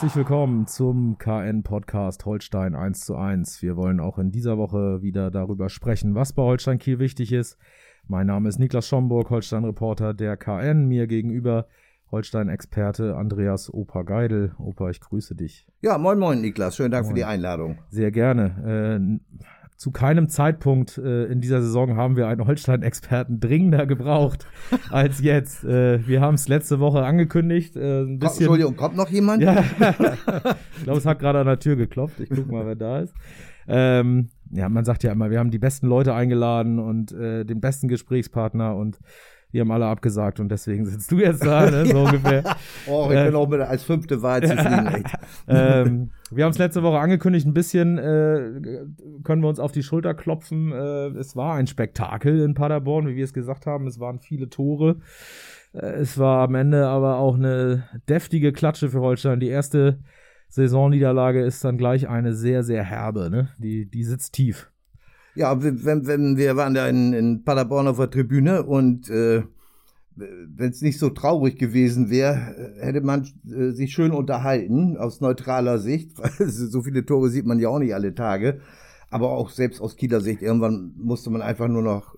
Herzlich willkommen zum KN-Podcast Holstein 1 zu 1. Wir wollen auch in dieser Woche wieder darüber sprechen, was bei Holstein Kiel wichtig ist. Mein Name ist Niklas Schomburg, Holstein-Reporter der KN. Mir gegenüber Holstein-Experte Andreas Opa Geidel. Opa, ich grüße dich. Ja, moin moin Niklas, schönen Dank Moin. für die Einladung. Sehr gerne. Äh, zu keinem Zeitpunkt äh, in dieser Saison haben wir einen Holstein-Experten dringender gebraucht als jetzt. Äh, wir haben es letzte Woche angekündigt. Äh, ein bisschen, Entschuldigung, kommt noch jemand? Ja, ich glaube, es hat gerade an der Tür geklopft. Ich gucke mal, wer da ist. Ähm, ja, man sagt ja immer, wir haben die besten Leute eingeladen und äh, den besten Gesprächspartner und die haben alle abgesagt und deswegen sitzt du jetzt da, ne, so ungefähr. Oh, ich Äh, bin auch mit als fünfte Wahl zufrieden. ähm, wir haben es letzte Woche angekündigt, ein bisschen äh, können wir uns auf die Schulter klopfen. Äh, es war ein Spektakel in Paderborn, wie wir es gesagt haben. Es waren viele Tore. Äh, es war am Ende aber auch eine deftige Klatsche für Holstein. Die erste Saisonniederlage ist dann gleich eine sehr, sehr herbe. Ne? Die, die sitzt tief. Ja, wenn, wenn wir waren da in, in Paderborn auf der Tribüne und äh, wenn es nicht so traurig gewesen wäre, hätte man äh, sich schön unterhalten aus neutraler Sicht. weil so viele Tore sieht man ja auch nicht alle Tage. Aber auch selbst aus Kieler Sicht, irgendwann musste man einfach nur noch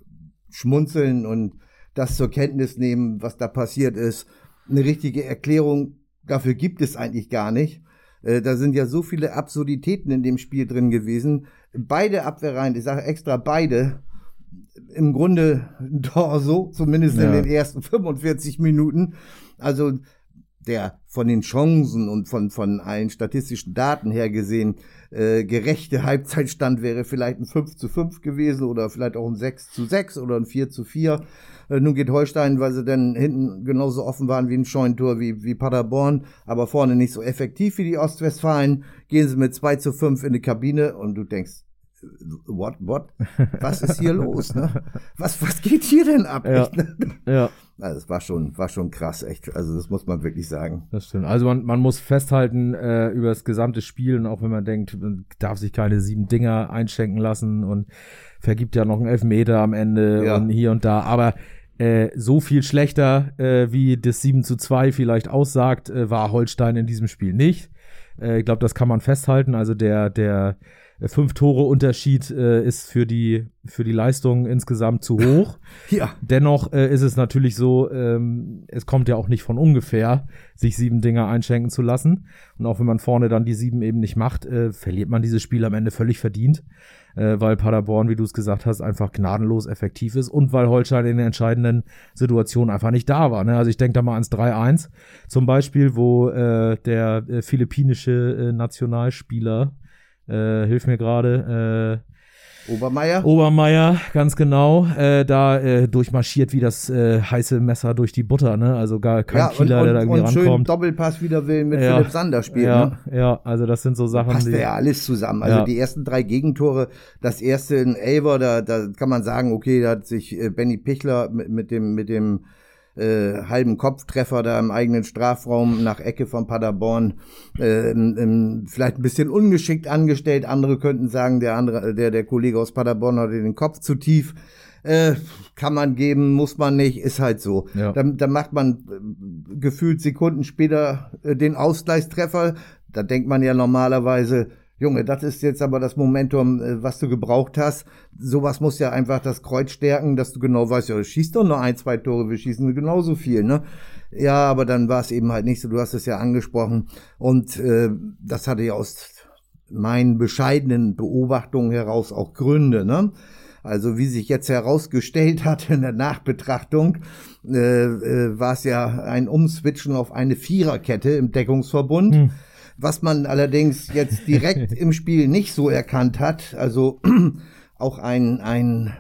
schmunzeln und das zur Kenntnis nehmen, was da passiert ist. Eine richtige Erklärung dafür gibt es eigentlich gar nicht. Äh, Da sind ja so viele Absurditäten in dem Spiel drin gewesen. Beide Abwehrreihen, ich sage extra beide, im Grunde Torso, zumindest in Ja. den ersten 45 Minuten. Also der von den Chancen und von, von allen statistischen Daten her gesehen äh, gerechte Halbzeitstand wäre vielleicht ein 5 zu 5 gewesen oder vielleicht auch ein 6 zu 6 oder ein 4 zu 4. Äh, nun geht Holstein, weil sie dann hinten genauso offen waren wie ein Scheunentor wie, wie Paderborn, aber vorne nicht so effektiv wie die Ostwestfalen, gehen sie mit 2 zu 5 in die Kabine und du denkst, what, what? Was ist hier los? Ne? Was, was geht hier denn ab? Ja. Echt, ne? Ja. Also es war schon, war schon krass, echt. Also das muss man wirklich sagen. Das stimmt. Also man, man muss festhalten äh, über das gesamte Spiel und auch wenn man denkt, man darf sich keine sieben Dinger einschenken lassen und vergibt ja noch einen Elfmeter am Ende Ja. und hier und da. Aber äh, so viel schlechter, äh, wie das 7 zu 2 vielleicht aussagt, äh, war Holstein in diesem Spiel nicht. Äh, ich glaube, das kann man festhalten. Also der, der fünf Tore Unterschied äh, ist für die, für die Leistung insgesamt zu hoch. Ja. Dennoch äh, ist es natürlich so, ähm, es kommt ja auch nicht von ungefähr, sich sieben Dinger einschenken zu lassen. Und auch wenn man vorne dann die sieben eben nicht macht, äh, verliert man dieses Spiel am Ende völlig verdient, äh, weil Paderborn, wie du es gesagt hast, einfach gnadenlos effektiv ist und weil Holstein in den entscheidenden Situationen einfach nicht da war. Ne? Also ich denke da mal ans 3-1 zum Beispiel, wo äh, der äh, philippinische Nationalspieler, äh, hilf mir gerade, äh, Obermeier? Obermeier, ganz genau, äh, da äh, durchmarschiert wie das äh, heiße Messer durch die Butter, ne? Also gar kein ja, und, Kieler, und, der da irgendwie und schön rankommt. Doppelpass wieder will mit Ja. Philipp Sander spielen. ja, Ne? ja, also das sind so Sachen, Passt die. ja alles zusammen. Also Ja. die ersten drei Gegentore, das erste in Elver, da, da kann man sagen, okay, da hat sich äh, Benny Pichler mit, mit dem, mit dem äh, halben Kopftreffer da im eigenen Strafraum nach Ecke von Paderborn äh, ähm, ähm, vielleicht ein bisschen ungeschickt angestellt. Andere könnten sagen, der andere, der, der Kollege aus Paderborn hatte den Kopf zu tief. Äh, kann man geben, muss man nicht, ist halt so. Ja. Dann, dann macht man äh, gefühlt Sekunden später äh, den Ausgleichstreffer. Da denkt man ja normalerweise, Junge, das ist jetzt aber das Momentum, äh, was du gebraucht hast. Sowas muss ja einfach das Kreuz stärken, dass du genau weißt, ja, schießt doch nur ein, zwei Tore, wir schießen genauso viel, ne? Ja, aber dann war es eben halt nicht so, du hast es ja angesprochen. Und äh, das hatte ja aus meinen bescheidenen Beobachtungen heraus auch Gründe, ne? Also wie sich jetzt herausgestellt hat in der Nachbetrachtung, äh, äh, war es ja ein Umswitchen auf eine Viererkette im Deckungsverbund. Hm. Was man allerdings jetzt direkt im Spiel nicht so erkannt hat, also auch ein, ein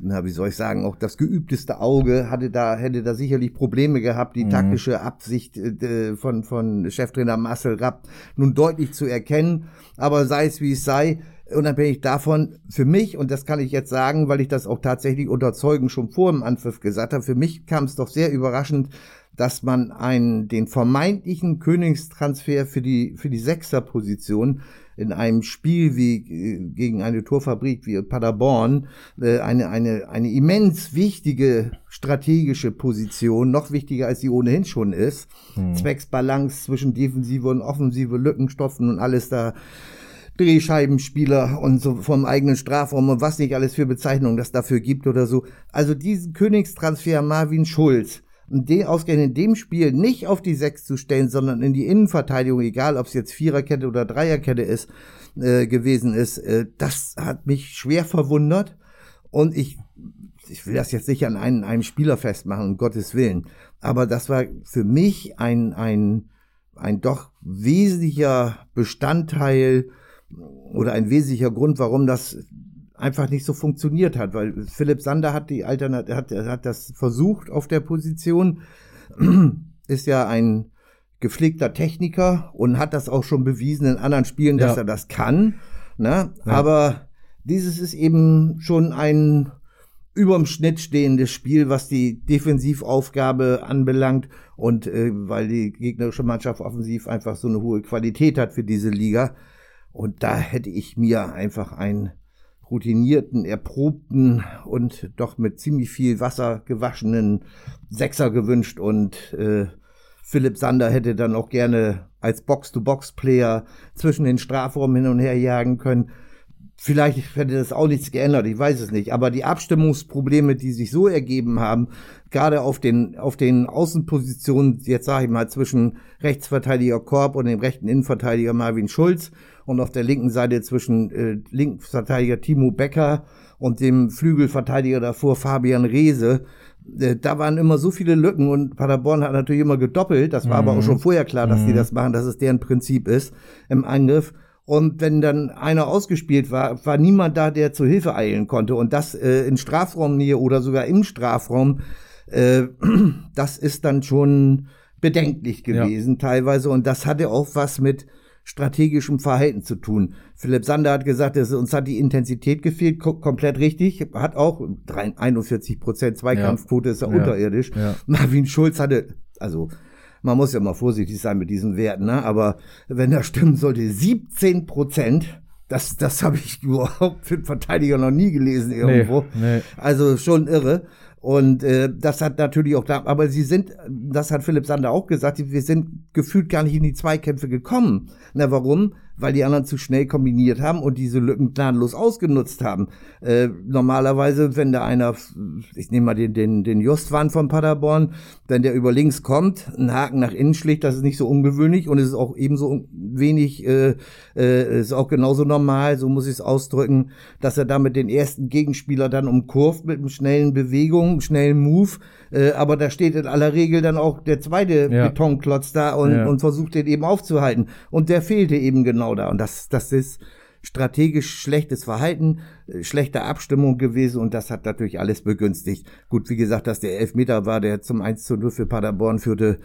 na, wie soll ich sagen, auch das geübteste Auge hatte da, hätte da sicherlich Probleme gehabt, die mhm. taktische Absicht äh, von, von Cheftrainer Marcel Rapp nun deutlich zu erkennen. Aber sei es wie es sei, unabhängig davon, für mich, und das kann ich jetzt sagen, weil ich das auch tatsächlich unter Zeugen schon vor dem Anpfiff gesagt habe, für mich kam es doch sehr überraschend, dass man einen, den vermeintlichen Königstransfer für die, für die Sechserposition in einem Spiel wie äh, gegen eine Torfabrik wie Paderborn äh, eine, eine, eine immens wichtige strategische Position, noch wichtiger als sie ohnehin schon ist, hm. zwecks Balance zwischen Defensive und Offensive, Lückenstoffen und alles da Drehscheibenspieler und so vom eigenen Strafraum und was nicht alles für Bezeichnungen das dafür gibt oder so. Also diesen Königstransfer Marvin Schulz, den ausgerechnet in dem Spiel nicht auf die Sechs zu stellen, sondern in die Innenverteidigung, egal ob es jetzt Viererkette oder Dreierkette ist, äh, gewesen ist, äh, das hat mich schwer verwundert. Und ich, ich will das jetzt nicht an einen, einem Spieler festmachen, um Gottes Willen. Aber das war für mich ein, ein, ein doch wesentlicher Bestandteil oder ein wesentlicher Grund, warum das einfach nicht so funktioniert hat, weil Philipp Sander hat die Alternat hat, hat das versucht auf der Position, ist ja ein gepflegter Techniker und hat das auch schon bewiesen in anderen Spielen, dass ja. er das kann. Ne? Ja. Aber dieses ist eben schon ein überm Schnitt stehendes Spiel, was die Defensivaufgabe anbelangt und äh, weil die gegnerische Mannschaft offensiv einfach so eine hohe Qualität hat für diese Liga. Und da hätte ich mir einfach einen routinierten, erprobten und doch mit ziemlich viel Wasser gewaschenen Sechser gewünscht und äh, Philipp Sander hätte dann auch gerne als Box-to-Box-Player zwischen den Strafraum hin und her jagen können. Vielleicht hätte das auch nichts geändert, ich weiß es nicht. Aber die Abstimmungsprobleme, die sich so ergeben haben, gerade auf den, auf den Außenpositionen, jetzt sage ich mal, zwischen Rechtsverteidiger Korb und dem rechten Innenverteidiger Marvin Schulz und auf der linken Seite zwischen äh, Linksverteidiger Timo Becker und dem Flügelverteidiger davor Fabian Reese, äh, da waren immer so viele Lücken und Paderborn hat natürlich immer gedoppelt. Das war mhm. aber auch schon vorher klar, dass mhm. die das machen, dass es deren Prinzip ist im Angriff. Und wenn dann einer ausgespielt war, war niemand da, der zur Hilfe eilen konnte. Und das äh, in Strafraumnähe oder sogar im Strafraum, äh, das ist dann schon bedenklich gewesen ja. teilweise. Und das hatte auch was mit strategischem Verhalten zu tun. Philipp Sander hat gesagt, dass uns hat die Intensität gefehlt, komplett richtig, hat auch 41 Prozent Zweikampfquote, ist ja, ja unterirdisch. Ja. Marvin Schulz hatte, also man muss ja mal vorsichtig sein mit diesen Werten, ne? aber wenn das stimmen sollte, 17 Prozent, das, das habe ich überhaupt für einen Verteidiger noch nie gelesen irgendwo. Nee, nee. Also schon irre. Und äh, das hat natürlich auch da, aber sie sind, das hat Philipp Sander auch gesagt, wir sind gefühlt gar nicht in die Zweikämpfe gekommen. Na, warum? Weil die anderen zu schnell kombiniert haben und diese Lücken planlos ausgenutzt haben. Äh, normalerweise, wenn da einer, ich nehme mal den, den, den Justwan von Paderborn, wenn der über links kommt, einen Haken nach innen schlägt, das ist nicht so ungewöhnlich und es ist auch ebenso wenig, äh, äh, ist auch genauso normal, so muss ich es ausdrücken, dass er damit den ersten Gegenspieler dann umkurvt mit einem schnellen Bewegung, schnellen Move, äh, aber da steht in aller Regel dann auch der zweite ja. Betonklotz da und, ja. und versucht den eben aufzuhalten. Und der fehlte eben genau da. Und das, das ist strategisch schlechtes Verhalten, äh, schlechte Abstimmung gewesen und das hat natürlich alles begünstigt. Gut, wie gesagt, dass der Elfmeter war, der zum 1 zu 0 für Paderborn führte,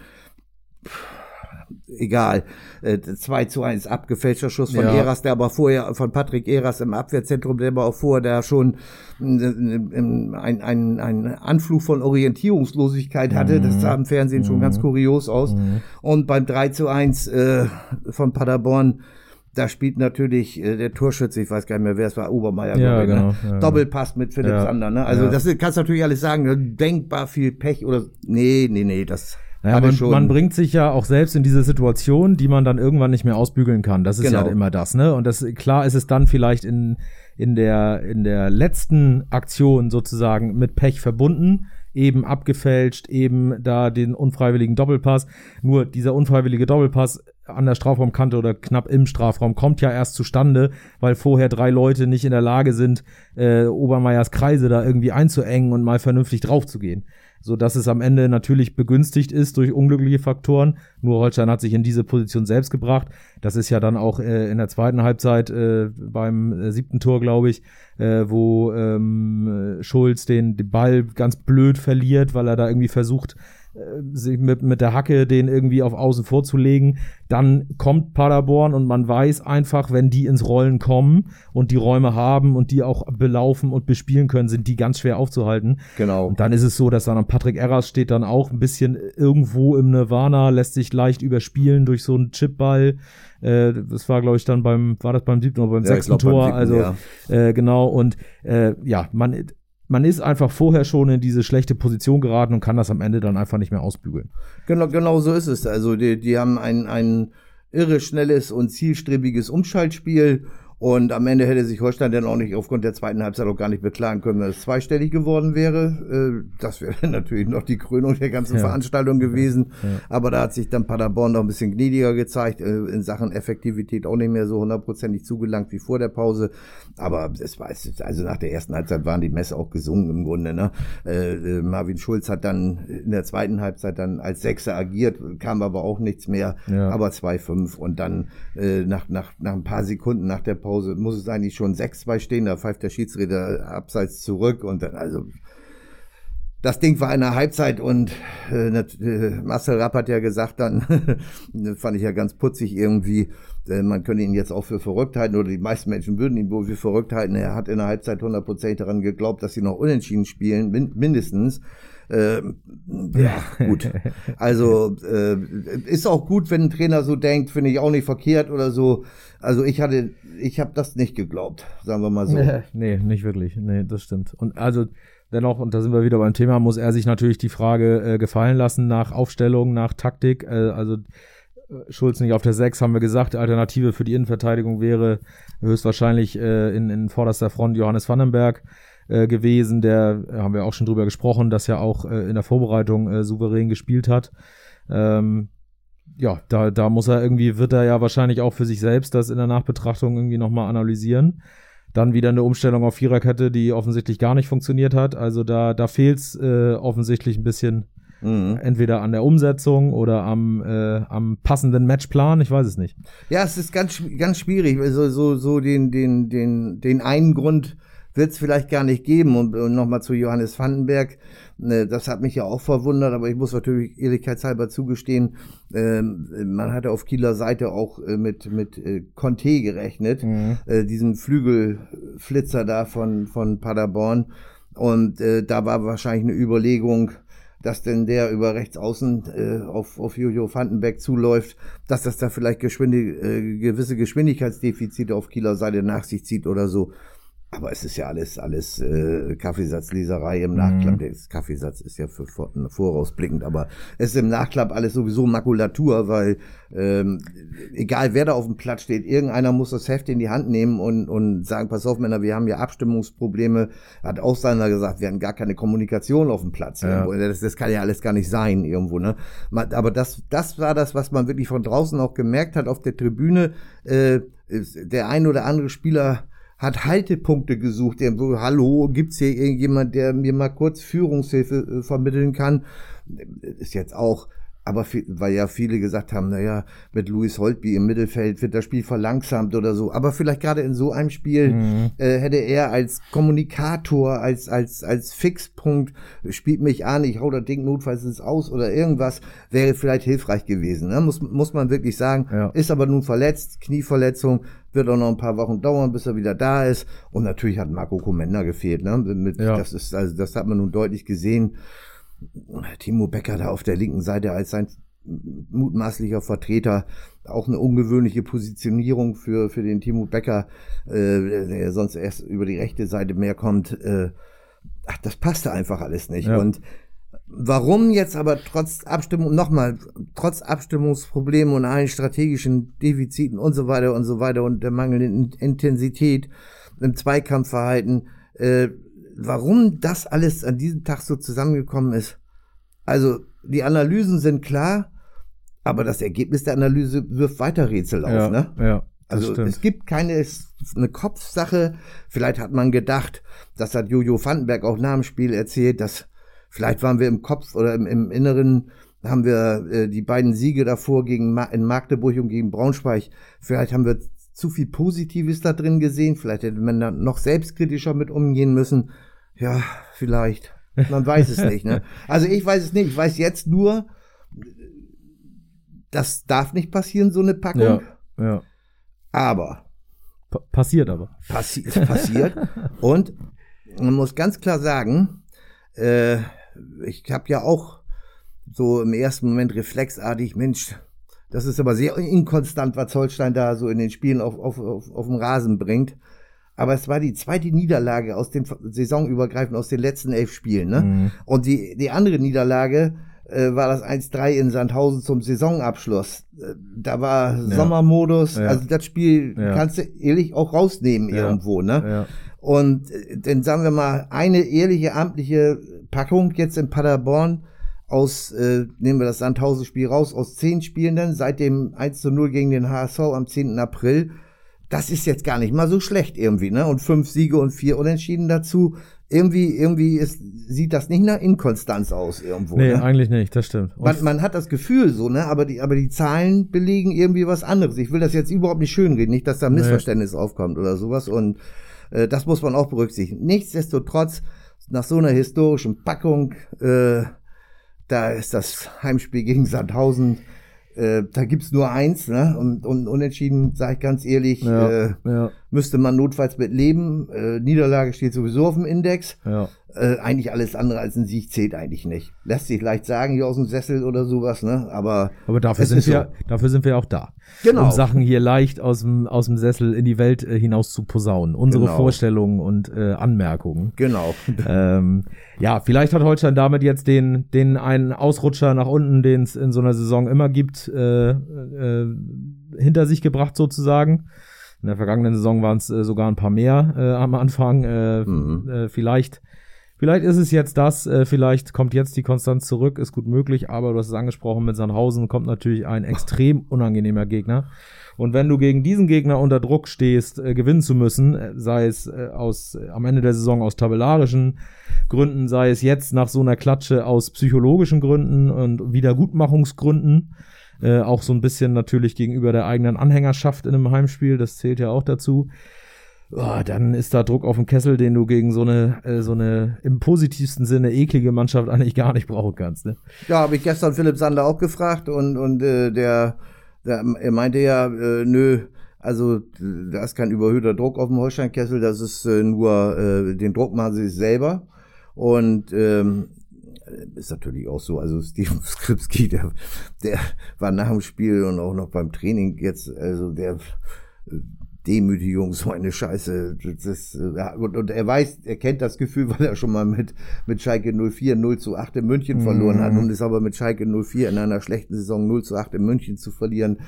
egal. Äh, 2 zu 1 abgefälschter Schuss von ja. Eras, der aber vorher, von Patrick Eras im Abwehrzentrum, der aber auch vorher da schon ein, ein, ein, ein Anflug von Orientierungslosigkeit hatte. Mhm. Das sah im Fernsehen mhm. schon ganz mhm. kurios aus. Mhm. Und beim 3 zu 1 äh, von Paderborn da spielt natürlich äh, der Torschütze, ich weiß gar nicht mehr, wer es war, Obermeier, ja, ich, ne? genau, ne? ja, Doppelpass mit Philipp ja, Sander, ne? Also ja. das kannst du natürlich alles sagen, ne? denkbar viel Pech oder nee, nee, nee, das naja, man, man, bringt sich ja auch selbst in diese Situation, die man dann irgendwann nicht mehr ausbügeln kann. Das ist genau. ja immer das, ne? Und das klar ist es dann vielleicht in in der in der letzten Aktion sozusagen mit Pech verbunden, eben abgefälscht, eben da den unfreiwilligen Doppelpass. Nur dieser unfreiwillige Doppelpass an der Strafraumkante oder knapp im Strafraum kommt ja erst zustande, weil vorher drei Leute nicht in der Lage sind, äh, Obermeiers Kreise da irgendwie einzuengen und mal vernünftig draufzugehen. So dass es am Ende natürlich begünstigt ist durch unglückliche Faktoren. Nur Holstein hat sich in diese Position selbst gebracht. Das ist ja dann auch äh, in der zweiten Halbzeit äh, beim äh, siebten Tor, glaube ich, äh, wo ähm, Schulz den, den Ball ganz blöd verliert, weil er da irgendwie versucht, sich mit, mit der Hacke den irgendwie auf Außen vorzulegen. Dann kommt Paderborn und man weiß einfach, wenn die ins Rollen kommen und die Räume haben und die auch belaufen und bespielen können, sind die ganz schwer aufzuhalten. Genau. Und dann ist es so, dass dann Patrick Erras steht dann auch ein bisschen irgendwo im Nirvana, lässt sich leicht überspielen durch so einen Chipball. Äh, das war, glaube ich, dann beim, war das beim siebten oder beim ja, sechsten glaub, Tor? Beim siebten, also ja. äh, genau, und äh, ja, man man ist einfach vorher schon in diese schlechte Position geraten und kann das am Ende dann einfach nicht mehr ausbügeln. Genau, genau so ist es. Also die, die haben ein, ein irre schnelles und zielstrebiges Umschaltspiel und am Ende hätte sich Holstein dann auch nicht aufgrund der zweiten Halbzeit auch gar nicht beklagen können, wenn es zweistellig geworden wäre. Äh, das wäre natürlich noch die Krönung der ganzen ja. Veranstaltung gewesen. Ja. Aber da hat sich dann Paderborn noch ein bisschen gnädiger gezeigt, äh, in Sachen Effektivität auch nicht mehr so hundertprozentig zugelangt wie vor der Pause. Aber es war, also nach der ersten Halbzeit waren die Messe auch gesungen im Grunde. Ne? Äh, Marvin Schulz hat dann in der zweiten Halbzeit dann als Sechser agiert, kam aber auch nichts mehr. Aber 2-5 und dann nach, nach, nach ein paar Sekunden nach der Pause muss es eigentlich schon 6-2 stehen, da pfeift der Schiedsrichter abseits zurück und dann, also das Ding war eine Halbzeit und äh, äh, Marcel Rapp hat ja gesagt dann, fand ich ja ganz putzig irgendwie, man könne ihn jetzt auch für verrückt halten oder die meisten Menschen würden ihn wohl für verrückt halten. Er hat in der Halbzeit hundertprozentig daran geglaubt, dass sie noch unentschieden spielen, min mindestens. Äh, ja, gut. Also äh, ist auch gut, wenn ein Trainer so denkt, finde ich auch nicht verkehrt oder so. Also ich hatte, ich habe das nicht geglaubt, sagen wir mal so. nee, nicht wirklich. Nee, das stimmt. Und also dennoch, und da sind wir wieder beim Thema, muss er sich natürlich die Frage äh, gefallen lassen nach Aufstellung, nach Taktik. Äh, also äh, Schulz nicht auf der 6, haben wir gesagt. Alternative für die Innenverteidigung wäre höchstwahrscheinlich äh, in, in vorderster Front Johannes Vandenberg äh, gewesen. Der äh, haben wir auch schon drüber gesprochen, dass er auch äh, in der Vorbereitung äh, souverän gespielt hat. Ähm, ja, da, da muss er irgendwie, wird er ja wahrscheinlich auch für sich selbst das in der Nachbetrachtung irgendwie nochmal analysieren. Dann wieder eine Umstellung auf Viererkette, die offensichtlich gar nicht funktioniert hat. Also da, da fehlt es äh, offensichtlich ein bisschen mhm. entweder an der Umsetzung oder am, äh, am passenden Matchplan. Ich weiß es nicht. Ja, es ist ganz, ganz schwierig. Also so, so den, den, den, den einen Grund wird es vielleicht gar nicht geben. Und, und nochmal zu Johannes Vandenberg, äh, das hat mich ja auch verwundert, aber ich muss natürlich ehrlichkeitshalber zugestehen, äh, man hatte auf Kieler Seite auch äh, mit, mit äh, Conte gerechnet, mhm. äh, diesen Flügelflitzer da von, von Paderborn. Und äh, da war wahrscheinlich eine Überlegung, dass denn der über rechts außen äh, auf, auf Jojo Vandenberg zuläuft, dass das da vielleicht geschwindig, äh, gewisse Geschwindigkeitsdefizite auf Kieler Seite nach sich zieht oder so. Aber es ist ja alles, alles äh, Kaffeesatzleserei im Nachklapp. Mhm. Der Kaffeesatz ist ja für, für, vorausblickend, aber es ist im Nachklapp alles sowieso Makulatur, weil ähm, egal wer da auf dem Platz steht, irgendeiner muss das Heft in die Hand nehmen und, und sagen, pass auf Männer, wir haben ja Abstimmungsprobleme. Hat auch seiner gesagt, wir hatten gar keine Kommunikation auf dem Platz. Ja. Das, das kann ja alles gar nicht sein irgendwo. Ne? Aber das, das war das, was man wirklich von draußen auch gemerkt hat auf der Tribüne. Äh, der ein oder andere Spieler hat Haltepunkte gesucht. Der, hallo, gibt's hier irgendjemand, der mir mal kurz Führungshilfe äh, vermitteln kann? Ist jetzt auch aber viel, weil ja viele gesagt haben, naja, mit Louis Holtby im Mittelfeld wird das Spiel verlangsamt oder so. Aber vielleicht gerade in so einem Spiel mhm. äh, hätte er als Kommunikator, als, als, als Fixpunkt, spielt mich an, ich hau das Ding notfalls ins Aus oder irgendwas, wäre vielleicht hilfreich gewesen. Ne? Muss, muss man wirklich sagen. Ja. Ist aber nun verletzt, Knieverletzung, wird auch noch ein paar Wochen dauern, bis er wieder da ist. Und natürlich hat Marco Comenda gefehlt. Ne? Mit, ja. Das ist, also das hat man nun deutlich gesehen. Timo Becker da auf der linken Seite als sein mutmaßlicher Vertreter auch eine ungewöhnliche Positionierung für, für den Timo Becker, äh, der sonst erst über die rechte Seite mehr kommt. Äh, ach, das passte einfach alles nicht. Ja. Und warum jetzt aber trotz Abstimmung, nochmal, trotz Abstimmungsproblemen und allen strategischen Defiziten und so weiter und so weiter und der mangelnden Intensität im Zweikampfverhalten, äh, warum das alles an diesem Tag so zusammengekommen ist. Also die Analysen sind klar, Aber das Ergebnis der Analyse wirft weiter Rätsel auf, ja, ne? Ja. Also stimmt. es gibt keine eine Kopfsache. Vielleicht hat man gedacht, das hat Jojo Vandenberg auch nach dem Spiel erzählt, dass vielleicht waren wir im Kopf oder im, im Inneren haben wir äh, die beiden Siege davor gegen Ma in Magdeburg und gegen Braunschweig. Vielleicht haben wir zu viel Positives da drin gesehen. Vielleicht hätte man da noch selbstkritischer mit umgehen müssen. Ja, vielleicht. Man weiß es nicht. Ne? Also ich weiß es nicht. Ich weiß jetzt nur, das darf nicht passieren, so eine Packung. ja, ja. Aber Pa passiert aber. passi passiert. Und man muss ganz klar sagen, äh, ich habe ja auch so im ersten Moment reflexartig, Mensch, das ist aber sehr inkonstant, was Holstein da so in den Spielen auf, auf, auf, auf dem Rasen bringt. Aber es war die zweite Niederlage aus den saisonübergreifend aus den letzten elf Spielen. Ne? Mhm. Und die, die andere Niederlage äh, war das 1-3 in Sandhausen zum Saisonabschluss. Äh, da war Sommermodus. Ja. Also das Spiel Ja. kannst du ehrlich auch rausnehmen Ja. irgendwo. Ne? Ja. Und äh, dann sagen wir mal, eine ehrliche, amtliche Packung jetzt in Paderborn aus, äh, nehmen wir das Sandhausen-Spiel raus, aus zehn Spielenden seit dem 1 zu 0 gegen den HSV am 10. April. Das ist jetzt gar nicht mal so schlecht irgendwie, ne? Und fünf Siege und vier Unentschieden dazu. Irgendwie, irgendwie ist, sieht das nicht nach Inkonstanz aus irgendwo. Nee, ne? eigentlich nicht, das stimmt. Man, man hat das Gefühl so, ne? Aber die, aber die Zahlen belegen irgendwie was anderes. Ich will das jetzt überhaupt nicht schönreden, nicht, dass da ein Nee. Missverständnis aufkommt oder sowas. Und äh, das muss man auch berücksichtigen. Nichtsdestotrotz, nach so einer historischen Packung, äh, da ist das Heimspiel gegen Sandhausen, äh, da gibt's nur eins, ne? Und, und unentschieden, sage ich ganz ehrlich, ja, äh, ja, müsste man notfalls mit leben. Äh, Niederlage steht sowieso auf dem Index. ja. Äh, eigentlich alles andere als ein Sieg zählt eigentlich nicht. Lässt sich leicht sagen hier aus dem Sessel oder sowas, ne? Aber Aber dafür sind wir, dafür sind wir auch da. Genau. Um Sachen hier leicht aus dem, aus dem Sessel in die Welt äh, hinaus zu posaunen. Unsere Genau. Vorstellungen und äh, Anmerkungen. genau. ähm, ja, vielleicht hat Holstein damit jetzt den, den einen Ausrutscher nach unten, den es in so einer Saison immer gibt, äh, äh, hinter sich gebracht sozusagen. In der vergangenen Saison waren es äh, sogar ein paar mehr äh, am Anfang. Äh, Mhm. äh, vielleicht, vielleicht ist es jetzt das, äh, vielleicht kommt jetzt die Konstanz zurück, ist gut möglich, aber du hast es angesprochen, mit Sandhausen kommt natürlich ein extrem unangenehmer Gegner. Und wenn du gegen diesen Gegner unter Druck stehst, äh, gewinnen zu müssen, äh, sei es äh, aus äh, am Ende der Saison aus tabellarischen Gründen, sei es jetzt nach so einer Klatsche aus psychologischen Gründen und Wiedergutmachungsgründen, äh, auch so ein bisschen natürlich gegenüber der eigenen Anhängerschaft in einem Heimspiel, das zählt ja auch dazu. Oh, dann ist da Druck auf dem Kessel, den du gegen so eine, äh, so eine im positivsten Sinne eklige Mannschaft eigentlich gar nicht brauchen kannst. Ne? Ja, habe ich gestern Philipp Sander auch gefragt und, und äh, der, der, er meinte ja, äh, nö, also da ist kein überhöhter Druck auf dem Holsteinkessel, das ist äh, nur, äh, den Druck machen sie sich selber. Und ähm, ist natürlich auch so, also Steven Skripski, der, der war nach dem Spiel und auch noch beim Training jetzt, also der äh, Demütigung, so eine Scheiße. Das äh, ja, und, und er weiß, er kennt das Gefühl, weil er schon mal mit, mit Schalke 04 0 zu 8 in München verloren hat und ist aber mit Schalke 04 in einer schlechten Saison 0 zu 8 in München zu verlieren.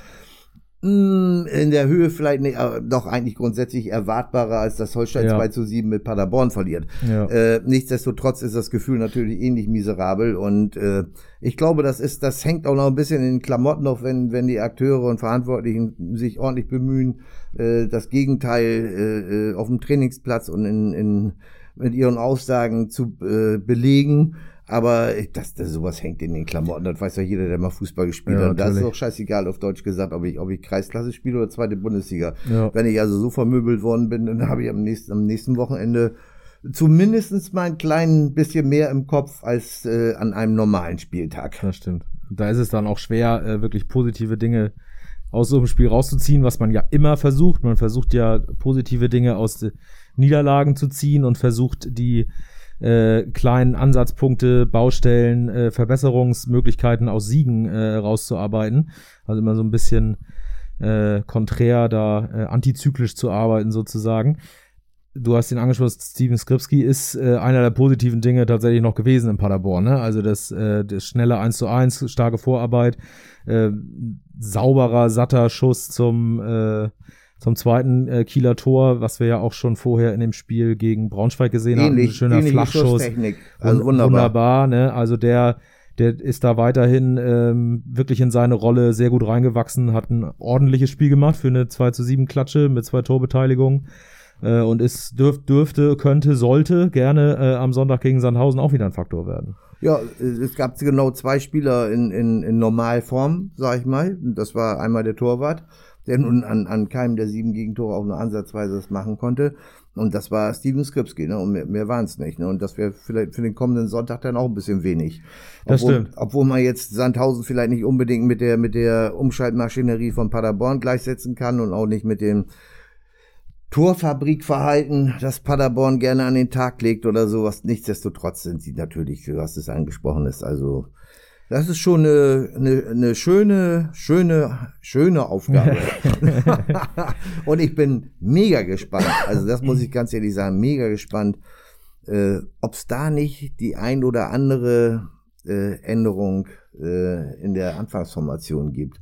Mh, In der Höhe vielleicht nicht, doch eigentlich grundsätzlich erwartbarer, als dass Holstein Ja. 2 zu 7 mit Paderborn verliert. Ja. Äh, nichtsdestotrotz ist das Gefühl natürlich ähnlich miserabel und äh, ich glaube, das ist, das hängt auch noch ein bisschen in den Klamotten, auch wenn, wenn die Akteure und Verantwortlichen sich ordentlich bemühen, äh, das Gegenteil äh, äh, auf dem Trainingsplatz und in, in, mit ihren Aussagen zu äh, belegen. Aber ich- das, das, sowas hängt in den Klamotten, das weiß ja jeder, der mal Fußball gespielt Ja, hat. Und da ist es auch scheißegal, auf Deutsch gesagt, ob ich, ob ich Kreisklasse spiele oder zweite Bundesliga. Ja. Wenn ich also so vermöbelt worden bin, dann habe ich am nächsten, am nächsten Wochenende zumindestens mal ein klein bisschen mehr im Kopf als äh, an einem normalen Spieltag. Das stimmt. Da ist es dann auch schwer, äh, wirklich positive Dinge aus so einem Spiel rauszuziehen, was man ja immer versucht. Man versucht ja positive Dinge aus den Niederlagen zu ziehen und versucht die äh, kleinen Ansatzpunkte, Baustellen, äh, Verbesserungsmöglichkeiten aus Siegen äh, rauszuarbeiten. Also immer so ein bisschen äh, konträr da äh, antizyklisch zu arbeiten sozusagen. Du hast ihn angesprochen, Steven Skripski ist äh, einer der positiven Dinge tatsächlich noch gewesen in Paderborn. Ne? Also das, äh, das schnelle 1 zu 1, starke Vorarbeit, äh, sauberer, satter Schuss zum, äh, zum zweiten äh, Kieler Tor, was wir ja auch schon vorher in dem Spiel gegen Braunschweig gesehen haben. Ein schöner Flachschuss. Also Wun- wunderbar. Wunderbar, ne? Also der, Der ist da weiterhin ähm, wirklich in seine Rolle sehr gut reingewachsen, hat ein ordentliches Spiel gemacht für eine 2 zu 7 Klatsche mit zwei Torbeteiligungen. Äh, und es dürf, dürfte, könnte, sollte gerne äh, am Sonntag gegen Sandhausen auch wieder ein Faktor werden. Ja, es gab genau zwei Spieler in, in, in Normalform, sag ich mal. Das war einmal der Torwart, der nun an, an keinem der sieben Gegentore auch nur ansatzweise das machen konnte. Und das war Steven Skripski, ne? Und mehr, mehr waren es nicht. Ne? Und das wäre vielleicht für den kommenden Sonntag dann auch ein bisschen wenig. Das obwohl, stimmt. Obwohl man jetzt Sandhausen vielleicht nicht unbedingt mit der, mit der Umschaltmaschinerie von Paderborn gleichsetzen kann und auch nicht mit dem Torfabrikverhalten, das Paderborn gerne an den Tag legt oder sowas. Nichtsdestotrotz sind sie natürlich, du hast es angesprochen, ist also das ist schon eine, eine, eine schöne, schöne, schöne Aufgabe. und ich bin mega gespannt. Also das muss ich ganz ehrlich sagen, mega gespannt, äh, ob es da nicht die ein oder andere äh, Änderung äh, in der Anfangsformation gibt.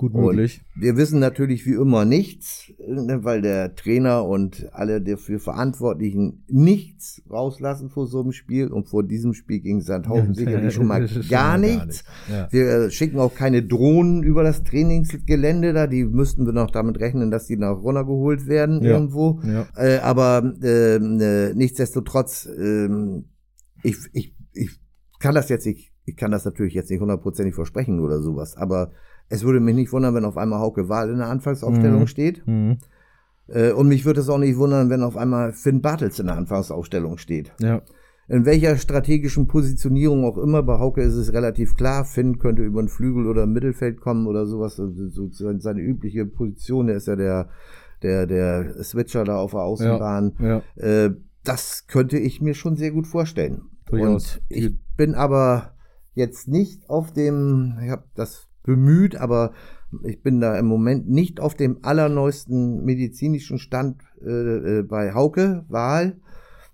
Gut möglich. Und wir wissen natürlich wie immer nichts, ne, weil der Trainer und alle dafür Verantwortlichen nichts rauslassen vor so einem Spiel und vor diesem Spiel gegen Sandhausen sicherlich schon mal gar nichts. Ja. Wir äh, schicken auch keine Drohnen über das Trainingsgelände da, die müssten wir noch damit rechnen, dass die noch runtergeholt werden Ja. irgendwo. Ja. Äh, aber ähm, äh, nichtsdestotrotz, ähm, ich, ich, ich kann das jetzt nicht, ich kann das natürlich jetzt nicht hundertprozentig versprechen oder sowas, aber es würde mich nicht wundern, wenn auf einmal Hauke Wahl in der Anfangsaufstellung Mhm. steht. Mhm. Äh, und mich würde es auch nicht wundern, wenn auf einmal Finn Bartels in der Anfangsaufstellung steht. Ja. In welcher strategischen Positionierung auch immer, bei Hauke ist es relativ klar, Finn könnte über den Flügel oder im Mittelfeld kommen oder sowas, so, so, so seine übliche Position, der ist ja der, der, der Switcher da auf der Außenbahn. Ja. Äh, das könnte ich mir schon sehr gut vorstellen. Durchaus. Und ich bin aber jetzt nicht auf dem, ich habe das bemüht, aber ich bin da im Moment nicht auf dem allerneuesten medizinischen Stand äh, äh, bei Hauke Wahl.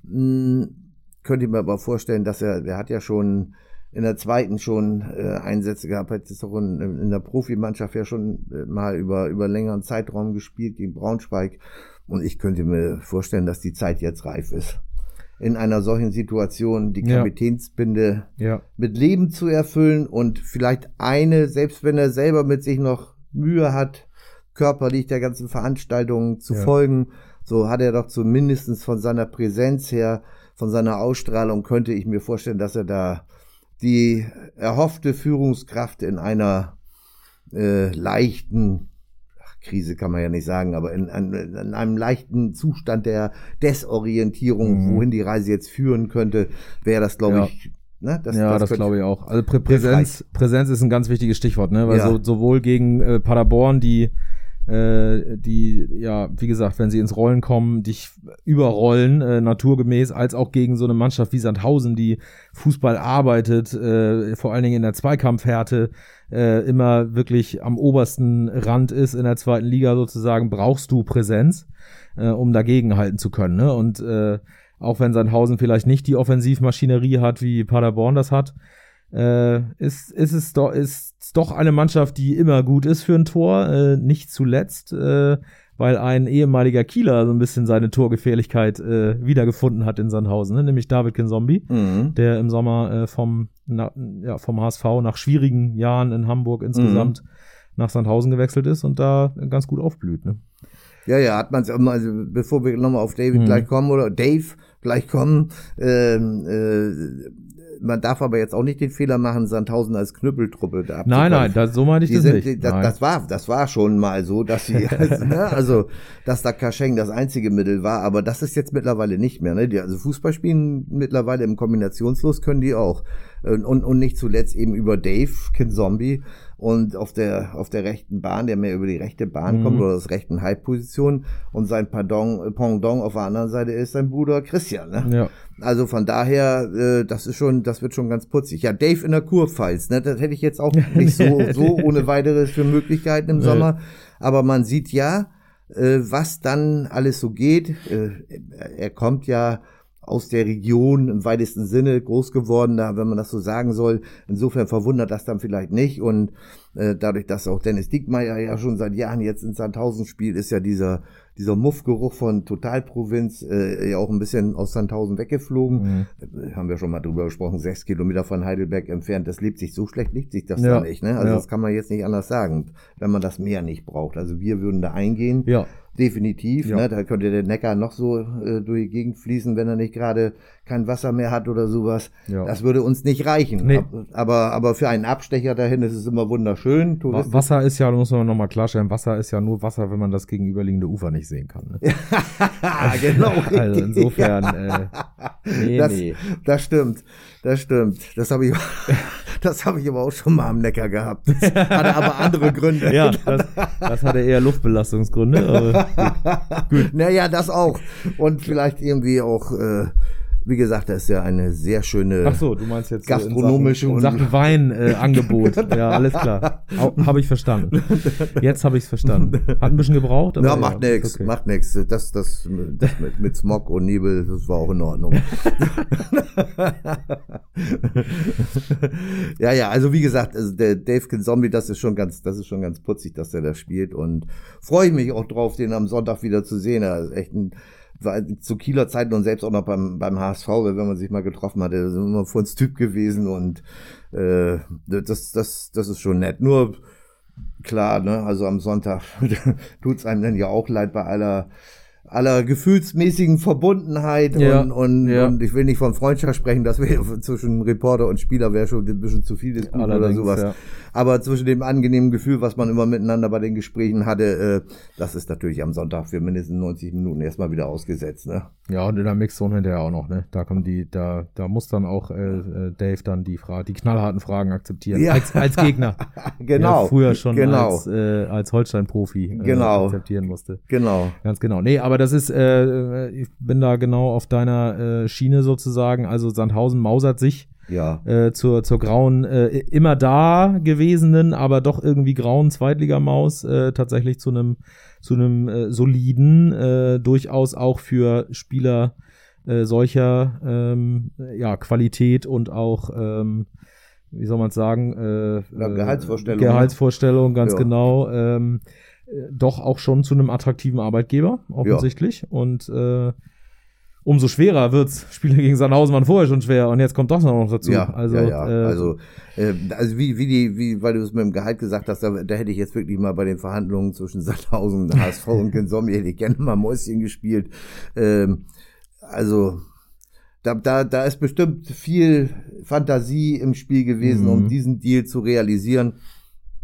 Hm, könnte ich mir aber vorstellen, dass er, der hat ja schon in der zweiten schon äh, Einsätze gehabt, hat jetzt auch in, in der Profimannschaft ja schon äh, mal über, über längeren Zeitraum gespielt gegen Braunschweig. Und ich könnte mir vorstellen, dass die Zeit jetzt reif ist. In einer solchen Situation die. Kapitänsbinde Ja. mit Leben zu erfüllen und vielleicht eine, selbst wenn er selber mit sich noch Mühe hat, körperlich der ganzen Veranstaltung zu Ja. folgen, so hat er doch zumindestens von seiner Präsenz her, von seiner Ausstrahlung, könnte ich mir vorstellen, dass er da die erhoffte Führungskraft in einer äh, leichten Krise kann man ja nicht sagen, aber in, in, in einem leichten Zustand der Desorientierung, Mhm. wohin die Reise jetzt führen könnte, wäre das, glaube Ja. ich, ne, ja, das, könnte- glaube ich auch. Also Prä Präsenz, Präsenz ist ein ganz wichtiges Stichwort, ne? Weil Ja. so, sowohl gegen äh, Paderborn, die, äh, die, ja, wie gesagt, wenn sie ins Rollen kommen, dich überrollen, äh, naturgemäß, als auch gegen so eine Mannschaft wie Sandhausen, die Fußball arbeitet, äh, vor allen Dingen in der Zweikampfhärte, äh, immer wirklich am obersten Rand ist in der zweiten Liga sozusagen, brauchst du Präsenz, äh, um dagegen halten zu können. Ne? Und äh, auch wenn Sandhausen vielleicht nicht die Offensivmaschinerie hat, wie Paderborn das hat, äh, ist, ist es doch, ist doch eine Mannschaft, die immer gut ist für ein Tor, äh, nicht zuletzt, äh, weil ein ehemaliger Kieler so ein bisschen seine Torgefährlichkeit äh, wiedergefunden hat in Sandhausen, ne? nämlich David Kinzombie, Mhm. der im Sommer äh, vom, na, ja, vom HSV nach schwierigen Jahren in Hamburg insgesamt nach Sandhausen gewechselt ist und da ganz gut aufblüht. Ne? Ja, ja, hat man es also bevor wir nochmal auf David Mhm. gleich kommen oder Dave gleich kommen, ähm, äh, man darf aber jetzt auch nicht den Fehler machen, Sandhausen als Knüppeltruppe da Nein, nein, das, so meinte ich Die das sind, nicht. die- das, das war, das war schon mal so, dass sie, ne, also, dass da Kascheng das einzige Mittel war, aber das ist jetzt mittlerweile nicht mehr, ne? Die, also Fußball spielen mittlerweile im Kombinationslos können die auch. Und, und, und nicht zuletzt eben über Dave, Kinzombie und auf der, auf der rechten Bahn, der mehr über die rechte Bahn Mhm. kommt oder aus rechten Halbposition und sein Pardon, äh, Pendant auf der anderen Seite ist sein Bruder Christian, ne? ja. Also von daher, äh, das ist schon, das wird schon ganz putzig. Ja, Dave in der Kurpfalz, ne, das hätte ich jetzt auch nicht so, so ohne weiteres für Möglichkeiten im. Sommer. Aber man sieht ja, äh, was dann alles so geht. Äh, er kommt ja aus der Region im weitesten Sinne groß geworden, da, wenn man das so sagen soll. Insofern verwundert das dann vielleicht nicht. Und äh, dadurch, dass auch Dennis Diekmeyer ja schon seit Jahren jetzt in Sandhausen spielt, ist ja dieser, dieser Muffgeruch von Totalprovinz äh, ja auch ein bisschen aus Sandhausen weggeflogen. Mhm. Haben wir schon mal drüber gesprochen, sechs Kilometer von Heidelberg entfernt. Das lebt sich so schlecht, lebt sich das ja. da nicht. Ne? Also ja. das kann man jetzt nicht anders sagen, wenn man das Meer nicht braucht. Also wir würden da eingehen. Ja definitiv. Ja. Ne? Da könnte der Neckar noch so äh, durch die Gegend fließen, wenn er nicht gerade kein Wasser mehr hat oder sowas. Ja. Das würde uns nicht reichen. Nee. Aber, aber für einen Abstecher dahin ist es immer wunderschön. Touristisch. Wasser ist ja, muss man nochmal klarstellen, Wasser ist ja nur Wasser, wenn man das gegenüberliegende Ufer nicht sehen kann. Ne? genau. also insofern, äh, nee, das, nee. das stimmt. Das stimmt. Das habe ich, das habe ich aber auch schon mal am Neckar gehabt. Das hatte aber andere Gründe. ja, das, das hatte eher Luftbelastungsgründe. Aber gut. Naja, das auch. Und vielleicht irgendwie auch, äh, wie gesagt, das ist ja eine sehr schöne Ach so, du meinst jetzt gastronomische in Sachen, in Sachen Weinangebot. Äh, ja, alles klar. Habe ich verstanden. Jetzt habe ich es verstanden. Hat ein bisschen gebraucht. Aber ja, macht ja, nix, okay. macht nix. Das, das, das mit, mit Smog und Nebel, das war auch in Ordnung. ja, ja, also wie gesagt, also der Dave Zombie, das ist schon ganz, das ist schon ganz putzig, dass der das spielt und freue ich mich auch drauf, den am Sonntag wieder zu sehen. Er ist echt ein zu Kieler Zeiten und selbst auch noch beim, beim HSV, wenn man sich mal getroffen hat, der ist immer vor uns Typ gewesen und äh, das, das, das ist schon nett. Nur klar, ne, also am Sonntag tut's einem dann ja auch leid bei aller aller gefühlsmäßigen Verbundenheit ja, und, und, ja. und ich will nicht von Freundschaft sprechen, das wäre zwischen Reporter und Spieler wäre schon ein bisschen zu viel oder sowas. Ja. Aber zwischen dem angenehmen Gefühl, was man immer miteinander bei den Gesprächen hatte, äh, das ist natürlich am Sonntag für mindestens 90 Minuten erstmal wieder ausgesetzt. Ne? Ja, und in der Mixzone hinterher auch noch, ne? Da kommen die, da, da muss dann auch äh, äh Dave dann die Frage, die knallharten Fragen akzeptieren. Ja. Als, als Gegner. genau. Ja, früher schon genau. als, äh, als Holstein-Profi äh, genau. akzeptieren musste. Genau. Ganz genau. Nee, aber das ist, äh, ich bin da genau auf deiner äh, Schiene sozusagen. Also Sandhausen mausert sich ja. äh, zur, zur grauen, äh, immer da gewesenen, aber doch irgendwie grauen Zweitligamaus äh, tatsächlich zu einem zu einem äh, soliden, äh, durchaus auch für Spieler äh, solcher ähm, ja, Qualität und auch ähm, wie soll man es sagen, äh, ja, Gehaltsvorstellung. Gehaltsvorstellung, ganz ja. genau. Ähm, äh, doch auch schon zu einem attraktiven Arbeitgeber, offensichtlich. Ja. Und äh, umso schwerer wird's. Spiele gegen Sandhausen waren vorher schon schwer und jetzt kommt das noch dazu. Ja, also, ja, ja. Äh, also, äh, also wie, wie die, wie, weil du es mit dem Gehalt gesagt hast, da, da hätte ich jetzt wirklich mal bei den Verhandlungen zwischen Sandhausen und HSV und Gensomi hätte ich gerne mal Mäuschen gespielt. Ähm, also, da, da, da ist bestimmt viel Fantasie im Spiel gewesen, mhm. um diesen Deal zu realisieren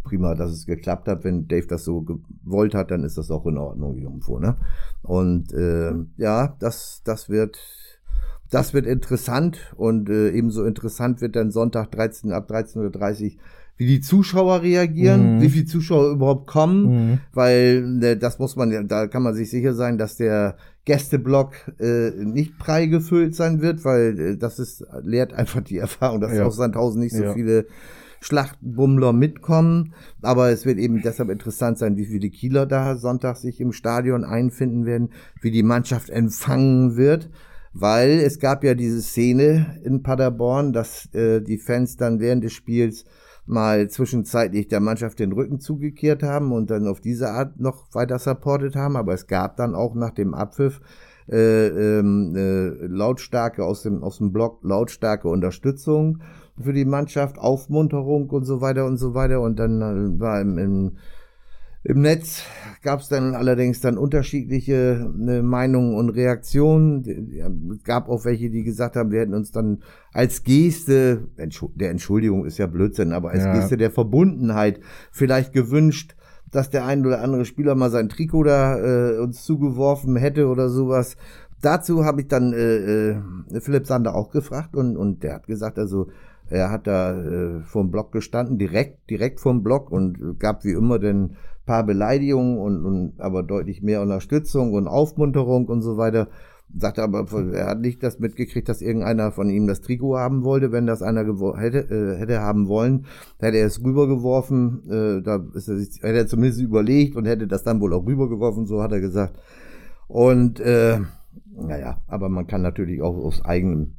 prima, dass es geklappt hat. Wenn Dave das so gewollt hat, dann ist das auch in Ordnung irgendwo. Ne? Und äh, ja, das, das wird das wird interessant und äh, ebenso interessant wird dann Sonntag 13 ab 13.30 Uhr, wie die Zuschauer reagieren, mhm. wie viele Zuschauer überhaupt kommen, mhm. weil äh, das muss man, da kann man sich sicher sein, dass der Gästeblock äh, nicht prall gefüllt sein wird, weil äh, das ist lehrt einfach die Erfahrung, dass ja. auf Sandhausen nicht so ja. viele Schlachtbummler mitkommen. Aber es wird eben deshalb interessant sein, wie viele Kieler da Sonntag sich im Stadion einfinden werden, wie die Mannschaft empfangen wird. Weil es gab ja diese Szene in Paderborn, dass äh, die Fans dann während des Spiels mal zwischenzeitlich der Mannschaft den Rücken zugekehrt haben und dann auf diese Art noch weiter supportet haben. Aber es gab dann auch nach dem Abpfiff äh, ähm, äh, lautstarke aus dem aus dem Block lautstarke Unterstützung für die Mannschaft, Aufmunterung und so weiter und so weiter. Und dann äh, war im, im, im Netz gab es dann allerdings dann unterschiedliche äh, Meinungen und Reaktionen. Es gab auch welche, die gesagt haben, wir hätten uns dann als Geste, der Entschuldigung ist ja Blödsinn, aber als ja. Geste der Verbundenheit vielleicht gewünscht, dass der ein oder andere Spieler mal sein Trikot da äh, uns zugeworfen hätte oder sowas. Dazu habe ich dann äh, äh, Philipp Sander auch gefragt und, und der hat gesagt, also er hat da äh, vor dem Block gestanden, direkt, direkt vom Block und gab wie immer den paar Beleidigungen und, und aber deutlich mehr Unterstützung und Aufmunterung und so weiter. Sagte aber, er hat nicht das mitgekriegt, dass irgendeiner von ihm das Trikot haben wollte. Wenn das einer hätte, äh, hätte haben wollen, hätte er es rübergeworfen. Äh, da ist er sich, hätte er zumindest überlegt und hätte das dann wohl auch rübergeworfen, so hat er gesagt. Und äh, naja, aber man kann natürlich auch aus eigenem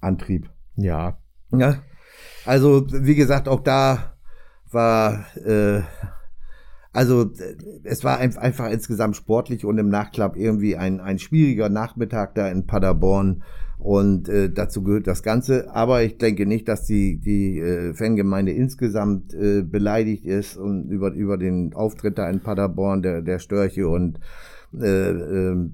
Antrieb. Ja. Ja. Also, wie gesagt, auch da war äh, Also es war einfach insgesamt sportlich und im Nachklapp irgendwie ein, ein schwieriger Nachmittag da in Paderborn. Und äh, dazu gehört das Ganze. Aber ich denke nicht, dass die, die äh, Fangemeinde insgesamt äh, beleidigt ist und über, über den Auftritt da in Paderborn, der, der Störche und äh, äh,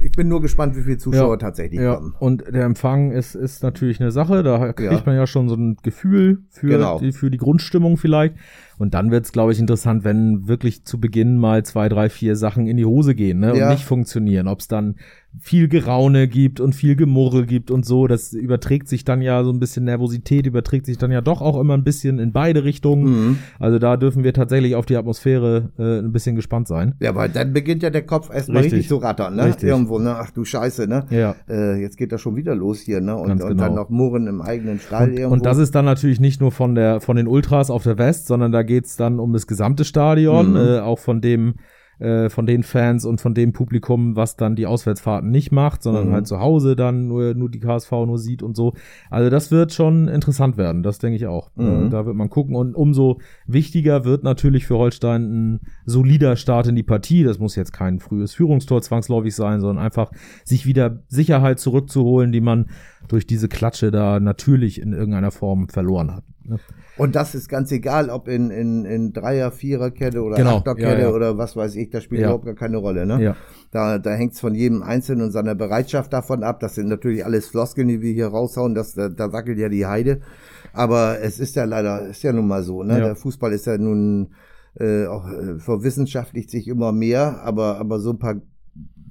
ich bin nur gespannt, wie viele Zuschauer ja, tatsächlich ja. kommen. Und der Empfang ist, ist natürlich eine Sache. Da kriegt ja. man ja schon so ein Gefühl für, genau. die, für die Grundstimmung vielleicht. Und dann wird es, glaube ich, interessant, wenn wirklich zu Beginn mal zwei, drei, vier Sachen in die Hose gehen ne, und nicht funktionieren. Ob es dann viel Geraune gibt und viel Gemurre gibt und so. Das überträgt sich dann ja so ein bisschen Nervosität, überträgt sich dann ja doch auch immer ein bisschen in beide Richtungen. Mhm. Also da dürfen wir tatsächlich auf die Atmosphäre äh, ein bisschen gespannt sein. Ja, weil dann beginnt ja der Kopf erstmal richtig. richtig zu rattern, ne? Richtig. Irgendwo, ne? Ach du Scheiße, ne? Ja. Äh, jetzt geht das schon wieder los hier, ne? Und, genau. und dann noch Murren im eigenen Stall und, irgendwo. Und das ist dann natürlich nicht nur von der von den Ultras auf der West, sondern da geht's dann um das gesamte Stadion, mhm. äh, auch von dem äh, von den Fans und von dem Publikum, was dann die Auswärtsfahrten nicht macht, sondern mhm. halt zu Hause dann nur, nur die KSV nur sieht und so. Also das wird schon interessant werden, das denke ich auch. Mhm. Äh, da wird man gucken und umso wichtiger wird natürlich für Holstein ein solider Start in die Partie. Das muss jetzt kein frühes Führungstor zwangsläufig sein, sondern einfach sich wieder Sicherheit zurückzuholen, die man durch diese Klatsche da natürlich in irgendeiner Form verloren hat. Ne? Und das ist ganz egal, ob in, in, in Dreier, Viererkette oder genau. Achterkette ja, ja. oder was weiß ich, das spielt ja. überhaupt gar keine Rolle. Ne? Ja. Da, da hängt es von jedem Einzelnen und seiner Bereitschaft davon ab. Das sind natürlich alles Floskeln, die wir hier raushauen. Das, da, da wackelt ja die Heide. Aber es ist ja leider, ist ja nun mal so. Ne? Der Fußball ist ja nun äh, auch äh, verwissenschaftlicht sich immer mehr, aber, aber so ein paar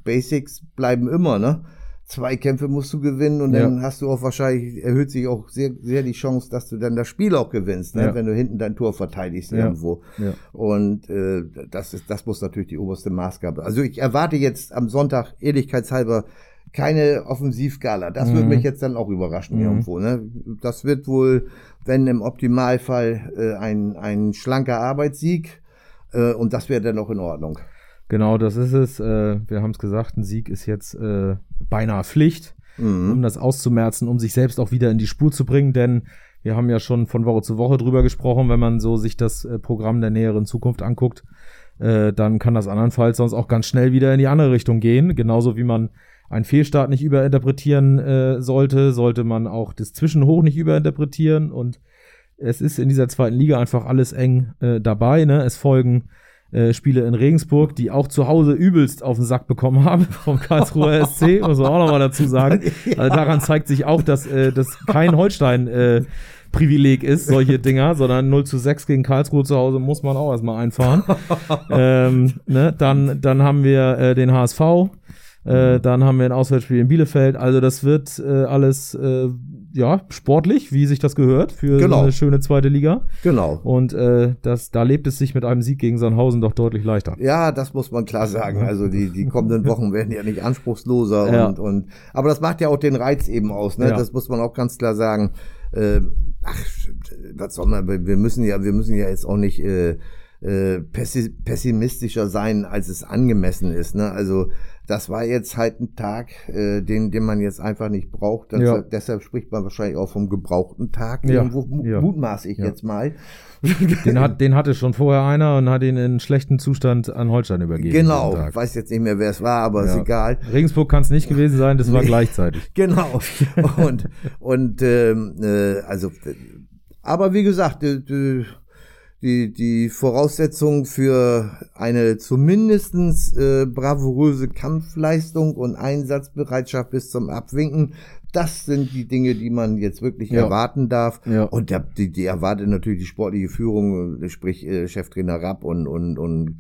Basics bleiben immer, ne? Zwei Kämpfe musst du gewinnen und ja. dann hast du auch wahrscheinlich, erhöht sich auch sehr, sehr die Chance, dass du dann das Spiel auch gewinnst, ne? Ja. wenn du hinten dein Tor verteidigst ja. irgendwo. Und äh, das ist, das muss natürlich die oberste Maßgabe. Also ich erwarte jetzt am Sonntag ehrlichkeitshalber keine Offensivgala. Das mhm. würde mich jetzt dann auch überraschen mhm. irgendwo. Ne? Das wird wohl, wenn im Optimalfall äh, ein, ein schlanker Arbeitssieg äh, und das wäre dann auch in Ordnung. Genau, das ist es. Äh, wir haben es gesagt, ein Sieg ist jetzt äh, beinahe Pflicht, mhm. um das auszumerzen, um sich selbst auch wieder in die Spur zu bringen, denn wir haben ja schon von Woche zu Woche drüber gesprochen, wenn man so sich das äh, Programm der näheren Zukunft anguckt, äh, dann kann das andernfalls sonst auch ganz schnell wieder in die andere Richtung gehen. Genauso wie man einen Fehlstart nicht überinterpretieren äh, sollte, sollte man auch das Zwischenhoch nicht überinterpretieren und es ist in dieser zweiten Liga einfach alles eng äh, dabei. Ne? Es folgen äh, Spiele in Regensburg, die auch zu Hause übelst auf den Sack bekommen haben vom Karlsruher SC, muss man auch nochmal dazu sagen. ja. Also daran zeigt sich auch, dass äh, das kein Holstein äh, Privileg ist, solche Dinger, sondern 0 zu 6 gegen Karlsruhe zu Hause muss man auch erstmal einfahren. ähm, ne? dann, dann haben wir äh, den HSV, äh, dann haben wir ein Auswärtsspiel in Bielefeld. Also das wird äh, alles äh, ja sportlich, wie sich das gehört für genau. eine schöne zweite Liga. Genau. Und äh, das, da lebt es sich mit einem Sieg gegen Sandhausen doch deutlich leichter. Ja, das muss man klar sagen. Also die, die kommenden Wochen werden ja nicht anspruchsloser ja. und, und aber das macht ja auch den Reiz eben aus. Ne? Ja. Das muss man auch ganz klar sagen. Äh, ach, was soll man? Wir müssen ja, wir müssen ja jetzt auch nicht äh, äh, pessimistischer sein, als es angemessen ist. Ne? Also das war jetzt halt ein Tag, äh, den, den man jetzt einfach nicht braucht. Das, ja. Deshalb spricht man wahrscheinlich auch vom gebrauchten Tag. Ja. Irgendwo ja. mutmaß ich ja. jetzt mal. Den, hat, den hatte schon vorher einer und hat ihn in schlechten Zustand an Holstein übergeben. Genau, weiß jetzt nicht mehr, wer es war, aber ist egal. Regensburg kann es nicht gewesen sein, das war gleichzeitig. Genau. Und, und ähm, äh, also, aber wie gesagt, äh, die, die Voraussetzung für eine zumindestens äh, bravouröse Kampfleistung und Einsatzbereitschaft bis zum Abwinken, das sind die Dinge, die man jetzt wirklich ja. erwarten darf. Ja. Und die, die erwartet natürlich die sportliche Führung, sprich äh, Cheftrainer Rapp und, und, und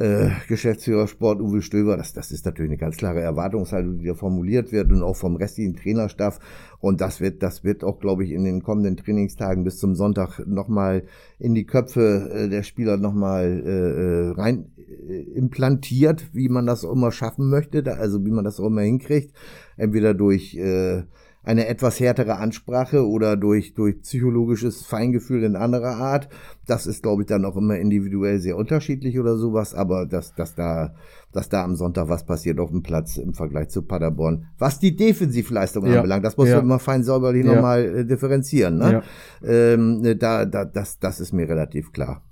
äh, Geschäftsführer Sport Uwe Stöber. Das, das ist natürlich eine ganz klare Erwartungshaltung, die da formuliert wird und auch vom restlichen Trainerstaff. Und das wird, das wird auch, glaube ich, in den kommenden Trainingstagen bis zum Sonntag nochmal in die Köpfe äh, der Spieler nochmal äh, äh, rein äh, implantiert, wie man das auch immer schaffen möchte, da, also wie man das auch immer hinkriegt. Entweder durch äh, eine etwas härtere Ansprache oder durch, durch psychologisches Feingefühl in anderer Art. Das ist, glaube ich, dann auch immer individuell sehr unterschiedlich oder sowas, aber dass, dass, da, dass da am Sonntag was passiert auf dem Platz im Vergleich zu Paderborn, was die Defensivleistung ja. anbelangt, das muss ja. man immer fein säuberlich ja. nochmal äh, differenzieren. Ne? Ja. Ähm, da, da, das, das ist mir relativ klar.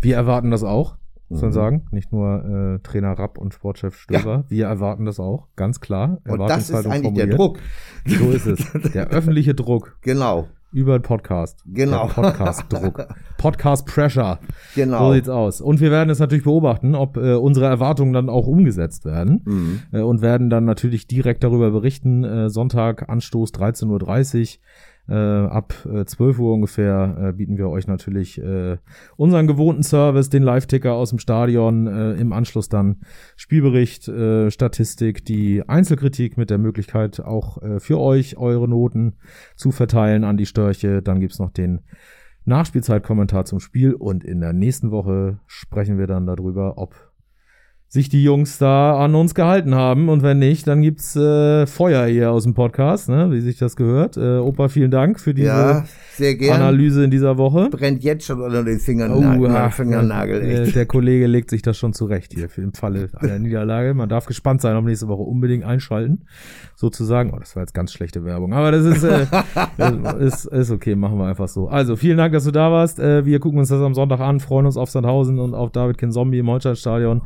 Wir erwarten das auch, muss man Mhm. sagen. Nicht nur äh, Trainer Rapp und Sportchef Stöber. Wir erwarten das auch, ganz klar. Und das ist eigentlich der formuliert. Druck. So ist es. Der öffentliche Druck Genau, über den Podcast. Genau. Der Podcast-Druck. Podcast-Pressure. genau. So sieht's aus. Und wir werden es natürlich beobachten, ob äh, unsere Erwartungen dann auch umgesetzt werden. Mhm. Äh, und werden dann natürlich direkt darüber berichten. Äh, Sonntag, Anstoß 13.30 Uhr. Äh, ab äh, 12 Uhr ungefähr äh, bieten wir euch natürlich äh, unseren gewohnten Service, den Live-Ticker aus dem Stadion, äh, im Anschluss dann Spielbericht, äh, Statistik, die Einzelkritik mit der Möglichkeit auch äh, für euch eure Noten zu verteilen an die Störche. Dann gibt's noch den Nachspielzeitkommentar zum Spiel und in der nächsten Woche sprechen wir dann darüber, ob sich die Jungs da an uns gehalten haben und wenn nicht, dann gibt's äh, Feuer hier aus dem Podcast, ne, wie sich das gehört. Äh, Opa, vielen Dank für diese Ja, sehr gern. Analyse in dieser Woche. Brennt jetzt schon unter den Fingernagel. ah, Fingernagel äh, echt. der Kollege legt sich das schon zurecht hier für den Falle einer Niederlage. Man darf gespannt sein, ob nächste Woche unbedingt einschalten, sozusagen. Oh, das war jetzt ganz schlechte Werbung, aber das ist, äh, ist, ist okay, machen wir einfach so. Also, vielen Dank, dass du da warst. Äh, wir gucken uns das am Sonntag an, freuen uns auf Sandhausen und auf David Kinzombie im Holsteinstadion.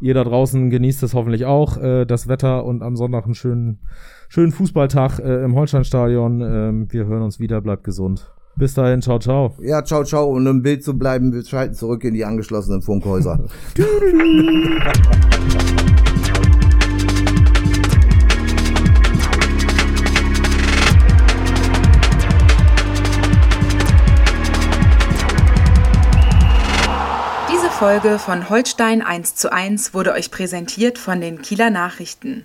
Ihr da draußen genießt es hoffentlich auch, äh, das Wetter und am Sonntag einen schönen, schönen Fußballtag äh, im Holsteinstadion. Ähm, wir hören uns wieder, bleibt gesund. Bis dahin, ciao, ciao. Ja, ciao, ciao. Um im Bild zu bleiben, wir schalten zurück in die angeschlossenen Funkhäuser. Diese Folge von Holstein 1 zu 1 wurde euch präsentiert von den Kieler Nachrichten.